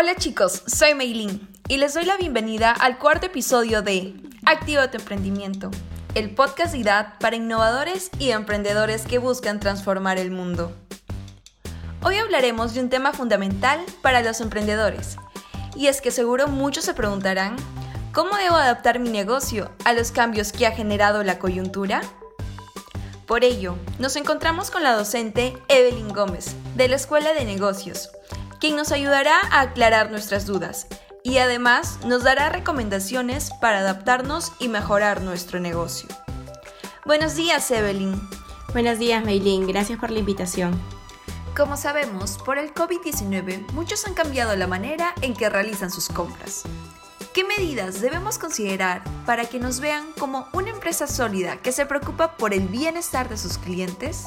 Hola chicos, soy Meilin y les doy la bienvenida al cuarto episodio de Activa tu emprendimiento, el podcast de IDAD para innovadores y emprendedores que buscan transformar el mundo. Hoy hablaremos de un tema fundamental para los emprendedores, y es que seguro muchos se preguntarán, ¿cómo debo adaptar mi negocio a los cambios que ha generado la coyuntura? Por ello, nos encontramos con la docente Evelyn Gómez, de la Escuela de Negocios, quien nos ayudará a aclarar nuestras dudas y además nos dará recomendaciones para adaptarnos y mejorar nuestro negocio. Buenos días, Evelyn. Buenos días, Meilin. Gracias por la invitación. Como sabemos, por el COVID-19 muchos han cambiado la manera en que realizan sus compras. ¿Qué medidas debemos considerar para que nos vean como una empresa sólida que se preocupa por el bienestar de sus clientes?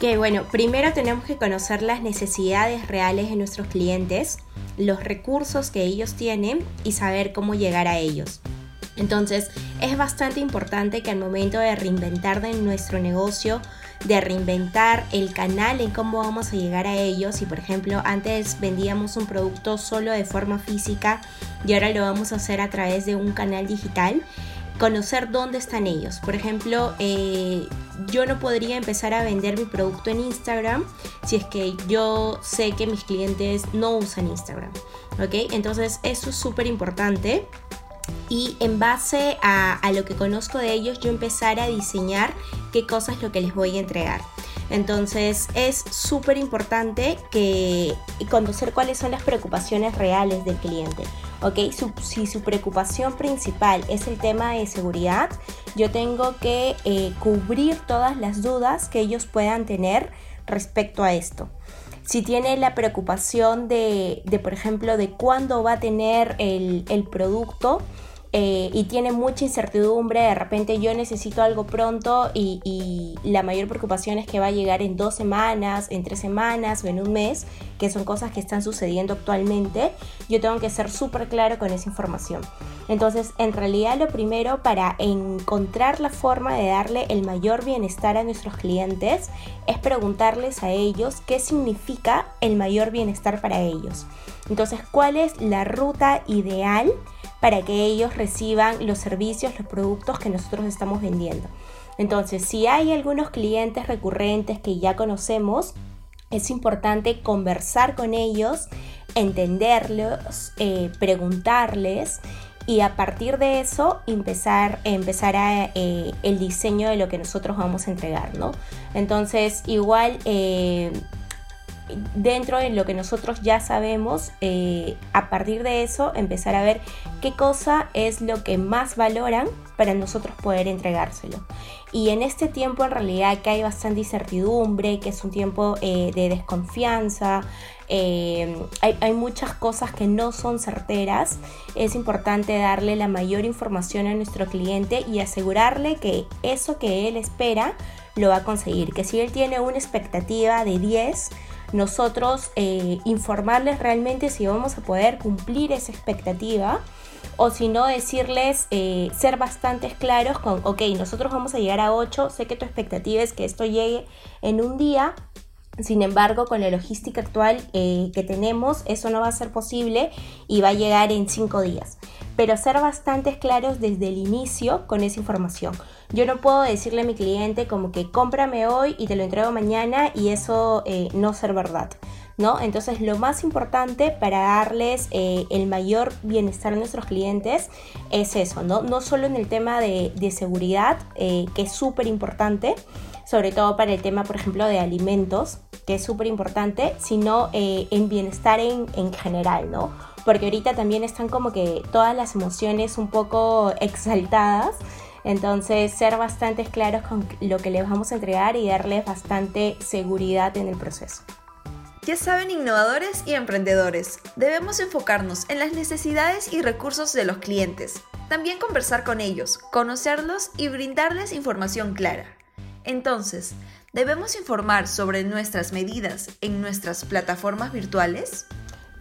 Que bueno, primero tenemos que conocer las necesidades reales de nuestros clientes, los recursos que ellos tienen y saber cómo llegar a ellos. Entonces, es bastante importante que al momento de reinventar de nuestro negocio, de reinventar el canal en cómo vamos a llegar a ellos, si por ejemplo antes vendíamos un producto solo de forma física y ahora lo vamos a hacer a través de un canal digital, conocer dónde están ellos. Por ejemplo, eh, yo no podría empezar a vender mi producto en Instagram si es que yo sé que mis clientes no usan Instagram. ¿Ok? Entonces eso es súper importante y en base a, lo que conozco de ellos yo empezar a diseñar qué cosas es lo que les voy a entregar. Entonces es súper importante que conocer cuáles son las preocupaciones reales del cliente. ¿ok? si su preocupación principal es el tema de seguridad, yo tengo que eh, cubrir todas las dudas que ellos puedan tener respecto a esto si tiene la preocupación de, por ejemplo, de cuándo va a tener el producto, eh, y tiene mucha incertidumbre, de repente yo necesito algo pronto y, la mayor preocupación es que va a llegar en dos semanas, en tres semanas o en un mes, que son cosas que están sucediendo actualmente, yo tengo que ser súper claro con esa información. Entonces, en realidad lo primero para encontrar la forma de darle el mayor bienestar a nuestros clientes es preguntarles a ellos qué significa el mayor bienestar para ellos. Entonces, ¿cuál es la ruta ideal? Para que ellos reciban los servicios, los productos que nosotros estamos vendiendo. Entonces, si hay algunos clientes recurrentes que ya conocemos, es importante conversar con ellos, entenderlos, eh, preguntarles y a partir de eso empezar, empezar a, eh, el diseño de lo que nosotros vamos a entregar, ¿no? Entonces, igual eh, dentro de lo que nosotros ya sabemos, eh, a partir de eso empezar a ver qué cosa es lo que más valoran para nosotros poder entregárselo. Y en este tiempo en realidad que hay bastante incertidumbre, que es un tiempo eh, de desconfianza, eh, hay, hay, muchas cosas que no son certeras, es importante darle la mayor información a nuestro cliente y asegurarle que eso que él espera lo va a conseguir, que si él tiene una expectativa de 10, nosotros eh, informarles realmente si vamos a poder cumplir esa expectativa o si no decirles, eh, ser bastante claros con, ok, nosotros vamos a llegar a 8, sé que tu expectativa es que esto llegue en un día, sin embargo, con la logística actual eh, que tenemos, eso no va a ser posible y va a llegar en 5 días. Pero ser bastante claros desde el inicio con esa información. Yo no puedo decirle a mi cliente como que cómprame hoy y te lo entrego mañana y eso eh, no ser verdad. ¿No? Entonces lo más importante para darles eh, el mayor bienestar a nuestros clientes es eso, ¿no? No solo en el tema de, seguridad, que es súper importante, sobre todo para el tema, por ejemplo, de alimentos, que es súper importante, sino eh, en bienestar en, en general, ¿no? Porque ahorita también están como que todas las emociones un poco exaltadas. Entonces, ser bastante claros con lo que les vamos a entregar y darles bastante seguridad en el proceso. Ya saben, innovadores y emprendedores, debemos enfocarnos en las necesidades y recursos de los clientes. También conversar con ellos, conocerlos y brindarles información clara. Entonces, ¿debemos informar sobre nuestras medidas en nuestras plataformas virtuales?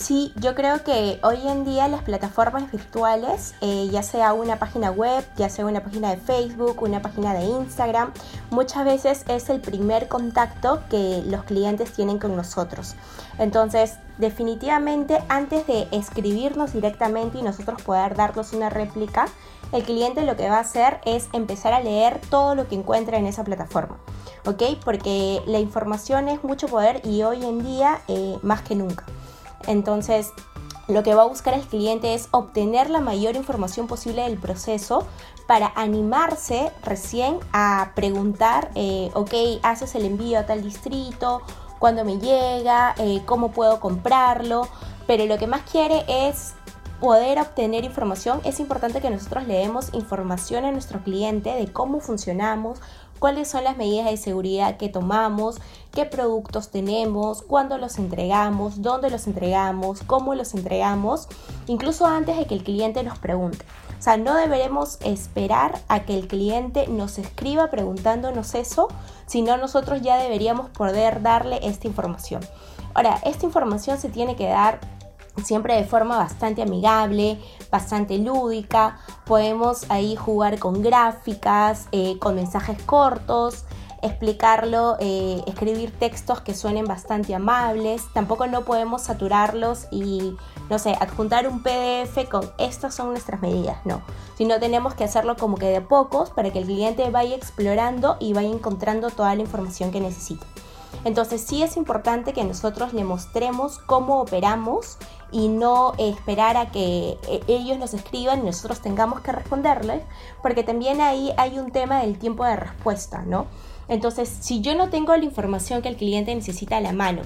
Sí, yo creo que hoy en día las plataformas virtuales, eh, ya sea una página web, ya sea una página de Facebook, una página de Instagram, muchas veces es el primer contacto que los clientes tienen con nosotros. Entonces, definitivamente, antes de escribirnos directamente y nosotros poder darnos una réplica, el cliente lo que va a hacer es empezar a leer todo lo que encuentra en esa plataforma. ¿Ok? Porque la información es mucho poder y hoy en día eh, más que nunca. Entonces, lo que va a buscar el cliente es obtener la mayor información posible del proceso para animarse recién a preguntar, eh, ok, haces el envío a tal distrito, cuándo me llega, eh, cómo puedo comprarlo, pero lo que más quiere es poder obtener información. Es importante que nosotros le demos información a nuestro cliente de cómo funcionamos, cuáles son las medidas de seguridad que tomamos, qué productos tenemos, cuándo los entregamos, dónde los entregamos, cómo los entregamos, incluso antes de que el cliente nos pregunte. O sea, no deberemos esperar a que el cliente nos escriba preguntándonos eso, sino nosotros ya deberíamos poder darle esta información. Ahora, esta información se tiene que dar siempre de forma bastante amigable, bastante lúdica. Podemos ahí jugar con gráficas, eh, con mensajes cortos, explicarlo, eh, escribir textos que suenen bastante amables. Tampoco no podemos saturarlos y, no sé, adjuntar un PDF con estas son nuestras medidas, no. Sino tenemos que hacerlo como que de pocos para que el cliente vaya explorando y vaya encontrando toda la información que necesita. Entonces sí es importante que nosotros le mostremos cómo operamos y no esperar a que eh, ellos nos escriban y nosotros tengamos que responderles, porque también ahí hay un tema del tiempo de respuesta, ¿no? Entonces, si yo no tengo la información que el cliente necesita a la mano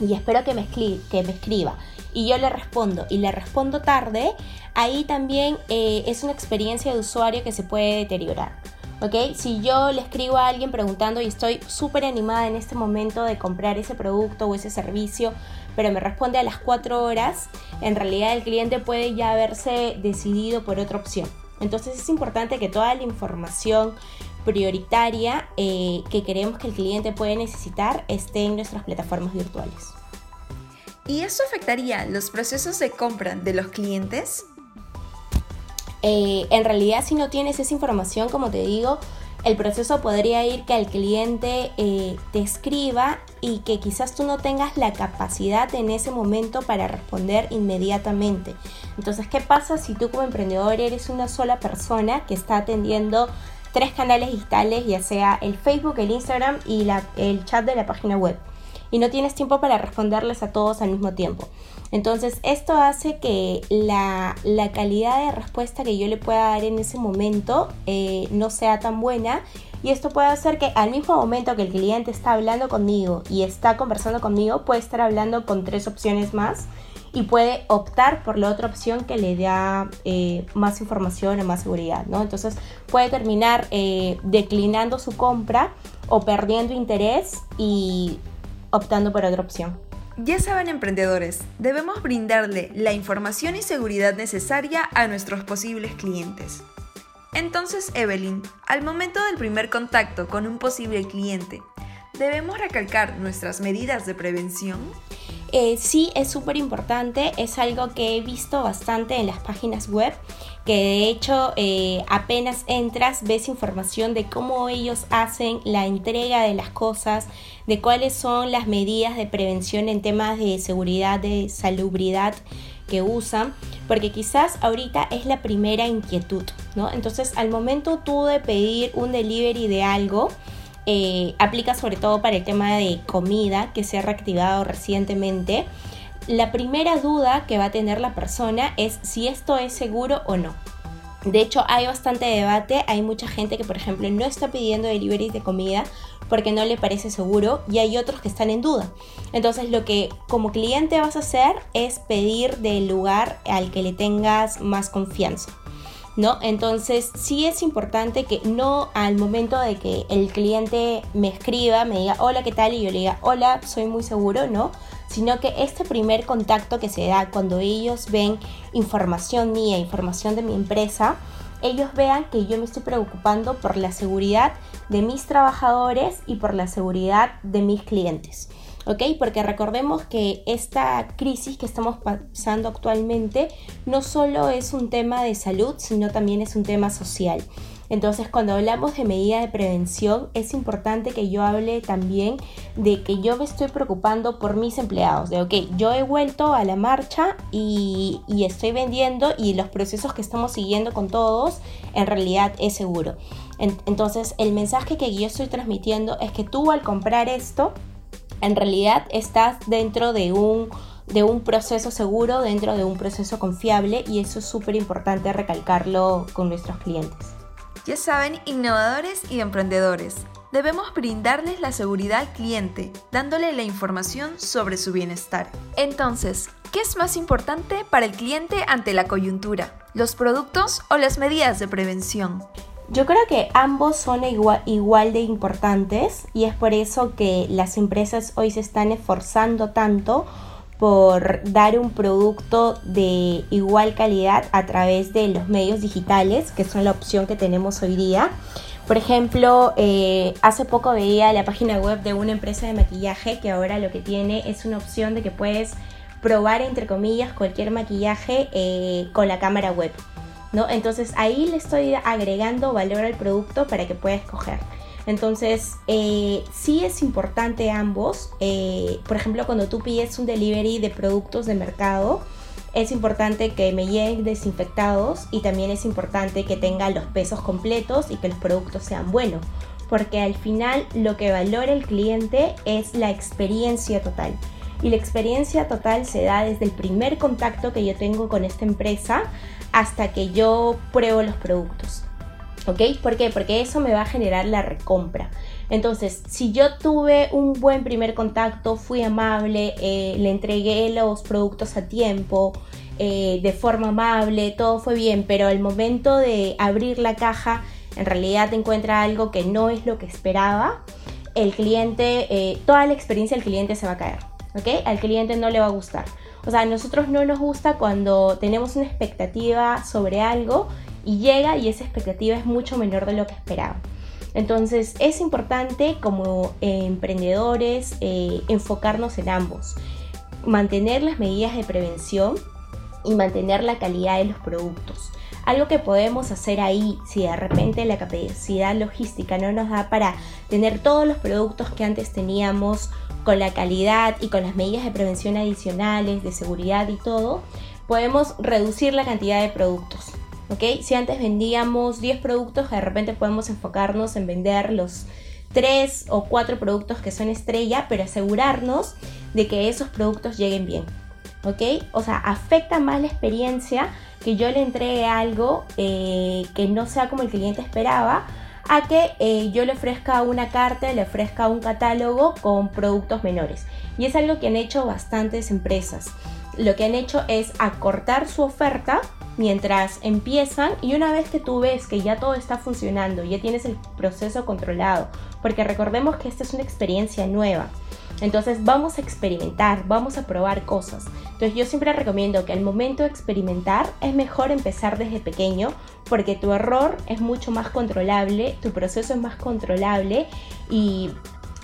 y espero que me, que me escriba y yo le respondo y le respondo tarde, ahí también eh, es una experiencia de usuario que se puede deteriorar. ¿ok? Si yo le escribo a alguien preguntando y estoy súper animada en este momento de comprar ese producto o ese servicio, pero me responde a las 4 horas, en realidad el cliente puede ya haberse decidido por otra opción. Entonces es importante que toda la información prioritaria eh, que queremos que el cliente puede necesitar esté en nuestras plataformas virtuales. ¿Y eso afectaría los procesos de compra de los clientes? Eh, en realidad si no tienes esa información, como te digo, el proceso podría ir que el cliente eh, te escriba y que quizás tú no tengas la capacidad en ese momento para responder inmediatamente. Entonces, ¿qué pasa si tú como emprendedor eres una sola persona que está atendiendo tres canales digitales, ya sea el Facebook, el Instagram y el chat de la página web? Y no tienes tiempo para responderles a todos al mismo tiempo. Entonces, esto hace que la, calidad de respuesta que yo le pueda dar en ese momento eh, no sea tan buena. Y esto puede hacer que al mismo momento que el cliente está hablando conmigo y está conversando conmigo, puede estar hablando con tres opciones más y puede optar por la otra opción que le da eh, más información o más seguridad, ¿no? Entonces puede terminar eh, declinando su compra o perdiendo interés y optando por otra opción. Ya saben emprendedores, debemos brindarle la información y seguridad necesaria a nuestros posibles clientes. Entonces, Evelyn, al momento del primer contacto con un posible cliente, ¿debemos recalcar nuestras medidas de prevención? Eh, sí, es súper importante, es algo que he visto bastante en las páginas web que de hecho eh, apenas entras ves información de cómo ellos hacen la entrega de las cosas, de cuáles son las medidas de prevención en temas de seguridad, de salubridad que usan, porque quizás ahorita es la primera inquietud, ¿no? Entonces al momento tú de pedir un delivery de algo, eh, aplica sobre todo para el tema de comida que se ha reactivado recientemente, la primera duda que va a tener la persona es si esto es seguro o no. De hecho, hay bastante debate. Hay mucha gente que, por ejemplo, no está pidiendo delivery de comida porque no le parece seguro y hay otros que están en duda. Entonces, lo que como cliente vas a hacer es pedir del lugar al que le tengas más confianza. ¿No? Entonces sí es importante que no al momento de que el cliente me escriba, me diga hola, ¿qué tal? Y yo le diga hola, soy muy seguro, ¿no? sino que este primer contacto que se da cuando ellos ven información mía, información de mi empresa, ellos vean que yo me estoy preocupando por la seguridad de mis trabajadores y por la seguridad de mis clientes. ¿Ok? Porque recordemos que esta crisis que estamos pasando actualmente no solo es un tema de salud, sino también es un tema social. Entonces, cuando hablamos de medidas de prevención, es importante que yo hable también de que yo me estoy preocupando por mis empleados, de, ok, yo he vuelto a la marcha y, estoy vendiendo y los procesos que estamos siguiendo con todos, en realidad es seguro. entonces, el mensaje que yo estoy transmitiendo es que tú al comprar esto, en realidad estás dentro de un de un proceso seguro, dentro de un proceso confiable y eso es súper importante recalcarlo con nuestros clientes. Ya saben, innovadores y emprendedores, debemos brindarles la seguridad al cliente, dándole la información sobre su bienestar. Entonces, ¿qué es más importante para el cliente ante la coyuntura? ¿Los productos o las medidas de prevención? Yo creo que ambos son igual, de importantes y es por eso que las empresas hoy se están esforzando tanto por dar un producto de igual calidad a través de los medios digitales, que son la opción que tenemos hoy día. Por ejemplo, eh, hace poco veía la página web de una empresa de maquillaje que ahora lo que tiene es una opción de que puedes probar, entre comillas, cualquier maquillaje eh, con la cámara web. ¿No? Entonces ahí le estoy agregando valor al producto para que pueda escoger. Entonces, eh, sí es importante ambos. Eh, por ejemplo, cuando tú pides un delivery de productos de mercado, es importante que me lleguen desinfectados y también es importante que tengan los pesos completos y que los productos sean buenos. Porque al final lo que valora el cliente es la experiencia total. Y la experiencia total se da desde el primer contacto que yo tengo con esta empresa hasta que yo pruebo los productos. ¿Ok? ¿Por qué? Porque eso me va a generar la recompra. Entonces, si yo tuve un buen primer contacto, fui amable, eh, le entregué los productos a tiempo, eh, de forma amable, todo fue bien, pero al momento de abrir la caja, en realidad te encuentra algo que no es lo que esperaba, el cliente, eh, toda la experiencia del cliente se va a caer. ¿Ok? Al cliente no le va a gustar. O sea, a nosotros no nos gusta cuando tenemos una expectativa sobre algo y llega y esa expectativa es mucho menor de lo que esperaba. Entonces es importante como eh, emprendedores eh, enfocarnos en ambos, mantener las medidas de prevención y mantener la calidad de los productos. Algo que podemos hacer ahí, si de repente la capacidad logística no nos da para tener todos los productos que antes teníamos con la calidad y con las medidas de prevención adicionales, de seguridad y todo, podemos reducir la cantidad de productos. Si antes vendíamos 10 productos, de repente podemos enfocarnos en vender los 3 o 4 productos que son estrella, pero asegurarnos de que esos productos lleguen bien, ¿ok? O sea, afecta más la experiencia que yo le entregue algo eh, que no sea como el cliente esperaba, a que eh, yo le ofrezca una carta, le ofrezca un catálogo con productos menores. Y es algo que han hecho bastantes empresas. Lo que han hecho es acortar su oferta mientras empiezan y una vez que tú ves que ya todo está funcionando, ya tienes el proceso controlado, porque recordemos que esta es una experiencia nueva. Entonces vamos a experimentar, vamos a probar cosas. Entonces yo siempre recomiendo que al momento de experimentar es mejor empezar desde pequeño porque tu error es mucho más controlable, tu proceso es más controlable y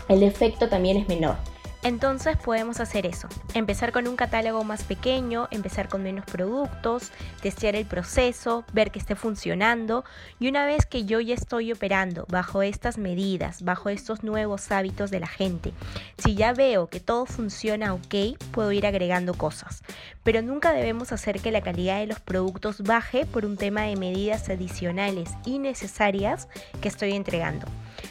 el efecto también es menor. Entonces podemos hacer eso, empezar con un catálogo más pequeño, empezar con menos productos, testear el proceso, ver que esté funcionando y una vez que yo ya estoy operando bajo estas medidas, bajo estos nuevos hábitos de la gente, si ya veo que todo funciona ok, puedo ir agregando cosas. Pero nunca debemos hacer que la calidad de los productos baje por un tema de medidas adicionales y necesarias que estoy entregando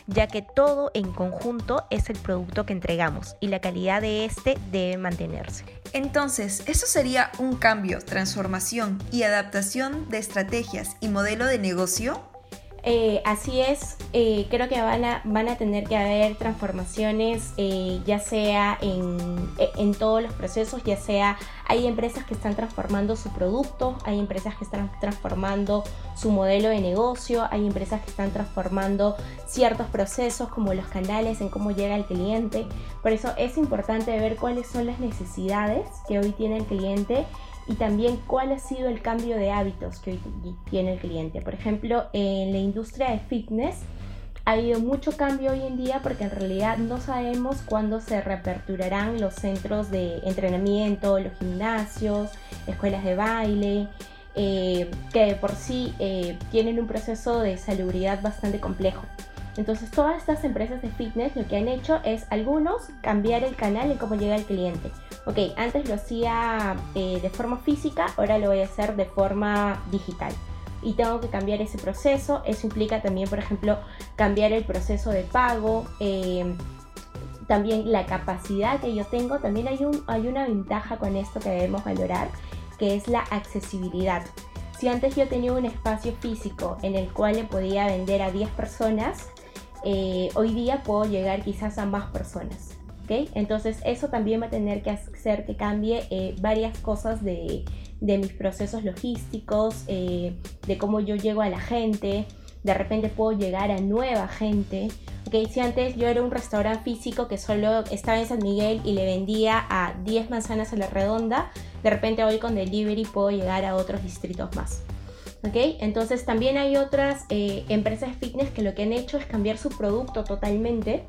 ya que todo en conjunto es el producto que entregamos y la calidad de este debe mantenerse. Entonces, eso sería un cambio, transformación y adaptación de estrategias y modelo de negocio eh, así es, eh, creo que van a, van a tener que haber transformaciones, eh, ya sea en, en, todos los procesos, ya sea hay empresas que están transformando su producto, hay empresas que están transformando su modelo de negocio, hay empresas que están transformando ciertos procesos como los canales en cómo llega el cliente. Por eso es importante ver cuáles son las necesidades que hoy tiene el cliente y también cuál ha sido el cambio de hábitos que hoy tiene el cliente. Por ejemplo, en la industria de fitness, ha habido mucho cambio hoy en día porque en realidad no sabemos cuándo se reaperturarán los centros de entrenamiento, los gimnasios, escuelas de baile, eh, que por sí eh, tienen un proceso de salubridad bastante complejo. Entonces todas estas empresas de fitness lo que han hecho es algunos cambiar el canal en cómo llega el cliente. Ok, antes lo hacía eh, de forma física, ahora lo voy a hacer de forma digital y tengo que cambiar ese proceso. Eso implica también, por ejemplo, cambiar el proceso de pago, eh, también la capacidad que yo tengo. También hay, un, hay una ventaja con esto que debemos valorar, que es la accesibilidad. Si antes yo tenía un espacio físico en el cual le podía vender a 10 personas, eh, hoy día puedo llegar quizás a más personas. Entonces eso también va a tener que hacer que cambie eh, varias cosas de, de mis procesos logísticos, eh, de cómo yo llego a la gente, de repente puedo llegar a nueva gente. Okay, si antes yo era un restaurante físico que solo estaba en San Miguel y le vendía a 10 manzanas a la redonda, de repente hoy con delivery puedo llegar a otros distritos más. Okay, entonces también hay otras eh, empresas fitness que lo que han hecho es cambiar su producto totalmente.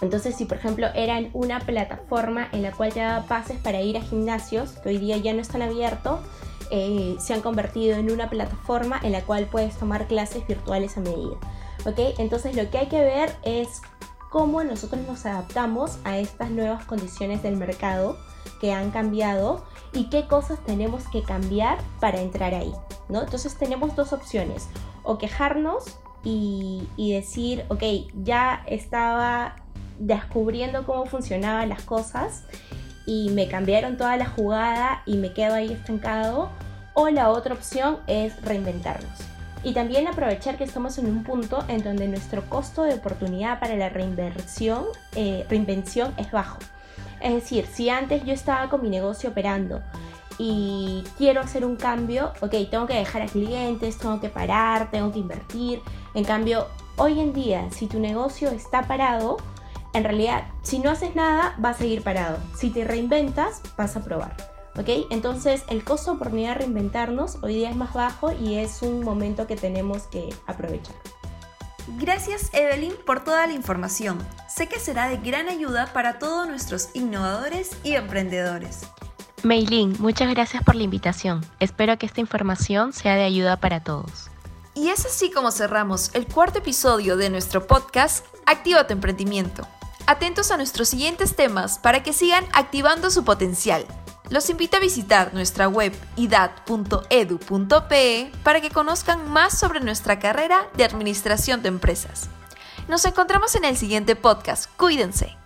Entonces, si por ejemplo eran una plataforma en la cual te daba pases para ir a gimnasios, que hoy día ya no están abiertos, eh, se han convertido en una plataforma en la cual puedes tomar clases virtuales a medida. ¿Ok? Entonces, lo que hay que ver es cómo nosotros nos adaptamos a estas nuevas condiciones del mercado que han cambiado y qué cosas tenemos que cambiar para entrar ahí. ¿no? Entonces, tenemos dos opciones: o quejarnos y, decir, ok, ya estaba descubriendo cómo funcionaban las cosas y me cambiaron toda la jugada y me quedo ahí estancado. O la otra opción es reinventarnos. Y también aprovechar que estamos en un punto en donde nuestro costo de oportunidad para la reinversión, eh, reinvención es bajo. Es decir, si antes yo estaba con mi negocio operando y quiero hacer un cambio, ok, tengo que dejar a clientes, tengo que parar, tengo que invertir. En cambio, hoy en día, si tu negocio está parado, en realidad, si no haces nada, va a seguir parado. Si te reinventas, vas a probar. ¿Ok? Entonces, el costo de oportunidad de reinventarnos hoy día es más bajo y es un momento que tenemos que aprovechar. Gracias Evelyn por toda la información. Sé que será de gran ayuda para todos nuestros innovadores y emprendedores. Meilin, muchas gracias por la invitación. Espero que esta información sea de ayuda para todos. Y es así como cerramos el cuarto episodio de nuestro podcast Activa tu emprendimiento. Atentos a nuestros siguientes temas para que sigan activando su potencial. Los invito a visitar nuestra web idad.edu.pe para que conozcan más sobre nuestra carrera de administración de empresas. Nos encontramos en el siguiente podcast. Cuídense.